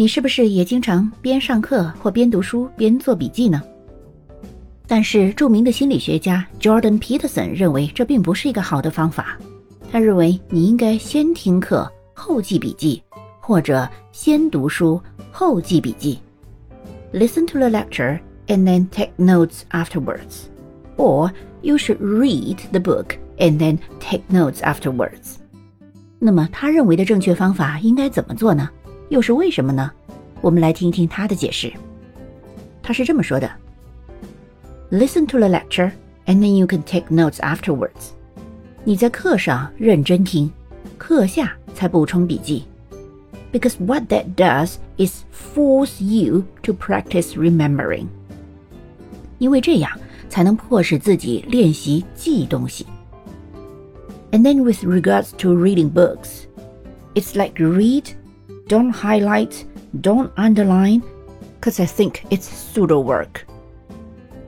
你是不是也经常边上课或边读书边做笔记呢？但是著名的心理学家 Jordan Peterson 认为这并不是一个好的方法。他认为你应该先听课后记笔记，或者先读书后记笔记。Listen to the lecture and then take notes afterwards, or you should read the book and then take notes afterwards. 那么他认为的正确方法应该怎么做呢？又是为什么呢？我们来听听他的解释。他是这么说的：Listen to the lecture and then you can take notes afterwards. 你在课上认真听，课下才补充笔记。Because what that does is force you to practice remembering。因为这样才能迫使自己练习记东西。And then with regards to reading books, it's like read, don't highlight, don't underline, because I think it's pseudo work.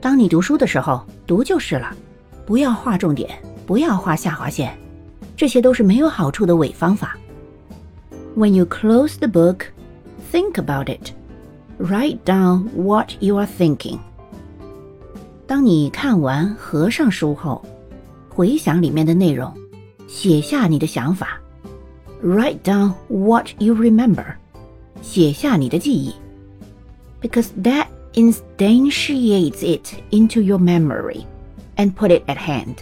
当你读书的时候，读就是了，不要画重点。不要画下划线，这些都是没有好处的伪方法。When you close the book, think about it. Write down what you are thinking. 当你看完合上书后，回想里面的内容，写下你的想法。 Write down what you remember. 写下你的记忆。Because that instantiates it into your memory and put it at hand.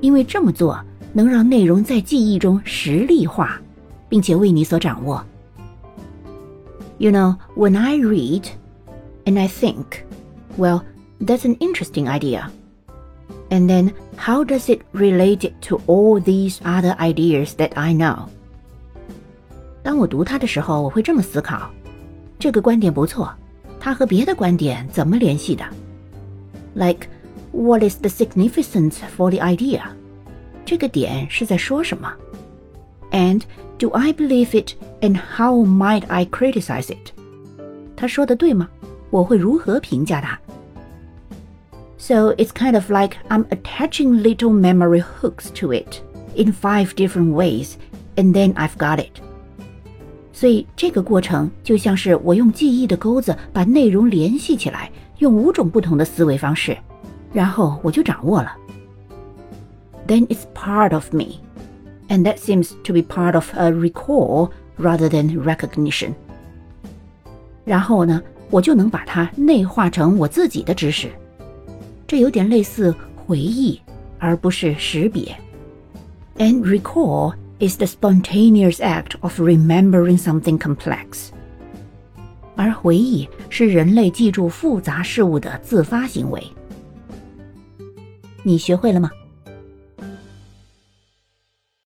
因为这么做能让内容在记忆中实例化，并且为你所掌握。You know, when I read and I think, well, that's an interesting idea. And then how does it relate to all these other ideas that I know? 当我读它的时候，我会这么思考：这个观点不错，它和别的观点怎么联系的？Like what is the significance for the idea? 这个点是在说什么？And do I believe it? And how might I criticize it? 他说的对吗？我会如何评价他 ？So it's kind of like I'm attaching little memory hooks to it in five different ways, and then I've got it. 所以这个过程就像是我用记忆的钩子把内容联系起来，用五种不同的思维方式。然后我就掌握了。Then it's part of me, and that seems to be part of a recall rather than recognition. 然后呢，我就能把它内化成我自己的知识。 这有点类似回忆，而不是识别。And recall is the spontaneous act of remembering something complex. 而回忆是人类记住复杂事物的自发行为。你学会了吗？